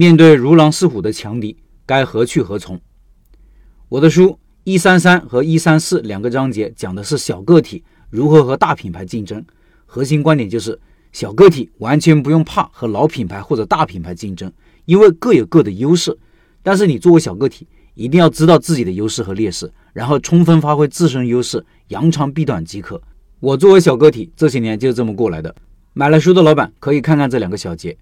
面对如狼似虎的强敌，该何去何从？我的书一三三和一三四两个章节讲的是小个体如何和大品牌竞争，核心观点就是小个体完全不用怕和老品牌或者大品牌竞争，因为各有各的优势。但是你作为小个体，一定要知道自己的优势和劣势，然后充分发挥自身优势，扬长避短即可。我作为小个体，这些年就是这么过来的。买了书的老板可以看看这两个小节。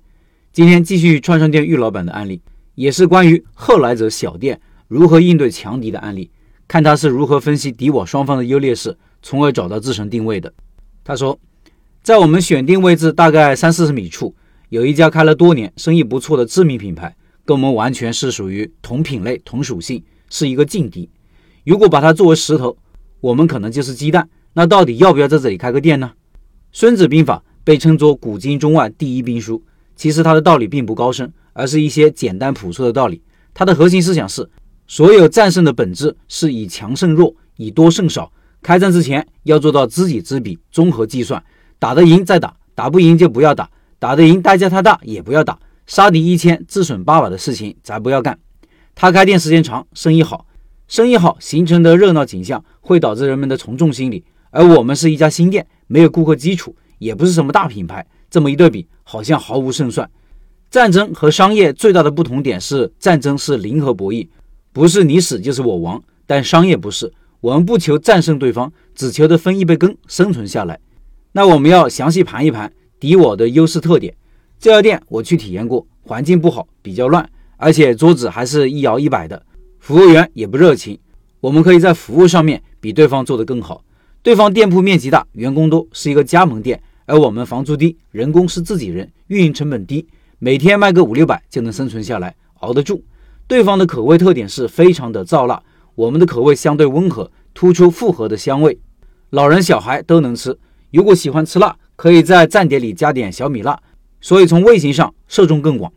今天继续串串店玉老板的案例，也是关于后来者小店如何应对强敌的案例，看他是如何分析敌我双方的优劣势，从而找到自身定位的。他说，在我们选定位置大概三四十米处，有一家开了多年、生意不错的知名品牌，跟我们完全是属于同品类、同属性，是一个劲敌。如果把它作为石头，我们可能就是鸡蛋。那到底要不要在这里开个店呢？《孙子兵法》被称作古今中外第一兵书，其实它的道理并不高深，而是一些简单朴素的道理。它的核心思想是：所有战胜的本质是以强胜弱，以多胜少。开战之前要做到知己知彼，综合计算，打得赢再打，打不赢就不要打，打得赢代价太大也不要打，杀敌一千自损八百的事情咱不要干。他开店时间长，生意好，生意好形成的热闹景象会导致人们的从众心理。而我们是一家新店，没有顾客基础，也不是什么大品牌。这么一对比，好像毫无胜算。战争和商业最大的不同点是，战争是零和博弈，不是你死就是我亡；但商业不是，我们不求战胜对方，只求得分一杯羹，生存下来。那我们要详细盘一盘敌我的优势特点。这家店我去体验过，环境不好，比较乱，而且桌子还是一摇一摆的，服务员也不热情。我们可以在服务上面比对方做得更好。对方店铺面积大，员工多，是一个加盟店，而我们房租低，人工是自己人，运营成本低，每天卖个五六百就能生存下来，熬得住。对方的口味特点是非常的燥辣，我们的口味相对温和，突出复合的香味，老人小孩都能吃。如果喜欢吃辣，可以在蘸碟里加点小米辣，所以从味型上受众更广。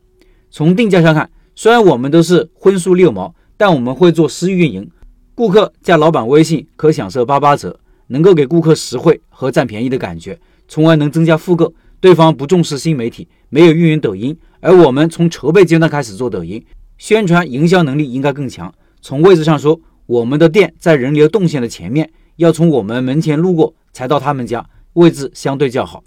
从定价上看，虽然我们都是荤素六毛，但我们会做私域运营，顾客加老板微信可享受八八折。能够给顾客实惠和占便宜的感觉，从而能增加复购。对方不重视新媒体，没有运营抖音，而我们从筹备阶段开始做抖音，宣传营销能力应该更强。从位置上说，我们的店在人流动线的前面，要从我们门前路过才到他们家，位置相对较好。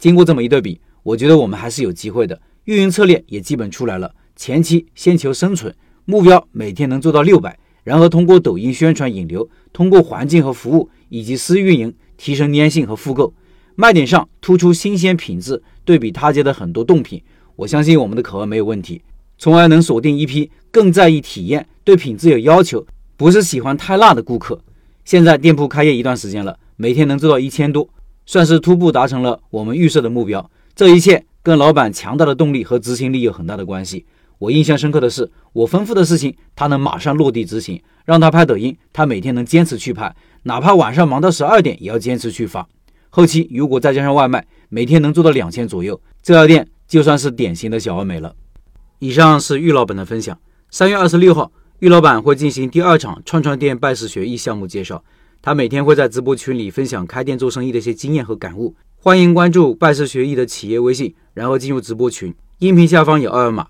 经过这么一对比，我觉得我们还是有机会的。运营策略也基本出来了，前期先求生存，目标每天能做到六百。然后通过抖音宣传引流，通过环境和服务以及私运营提升粘性和复购。卖点上突出新鲜品质，对比他家的很多冻品，我相信我们的口味没有问题，从而能锁定一批更在意体验、对品质有要求、不是喜欢太辣的顾客。现在店铺开业一段时间了，每天能做到一千多，算是初步达成了我们预设的目标。这一切跟老板强大的动力和执行力有很大的关系。我印象深刻的是，我吩咐的事情，他能马上落地执行。让他拍抖音，他每天能坚持去拍，哪怕晚上忙到十二点，也要坚持去发。后期如果再加上外卖，每天能做到两千左右，这家店就算是典型的小而美了。以上是玉老板的分享。三月二十六号，玉老板会进行第二场串串店拜师学艺项目介绍，他每天会在直播群里分享开店做生意的一些经验和感悟。欢迎关注拜师学艺的企业微信，然后进入直播群，音频下方有二维码。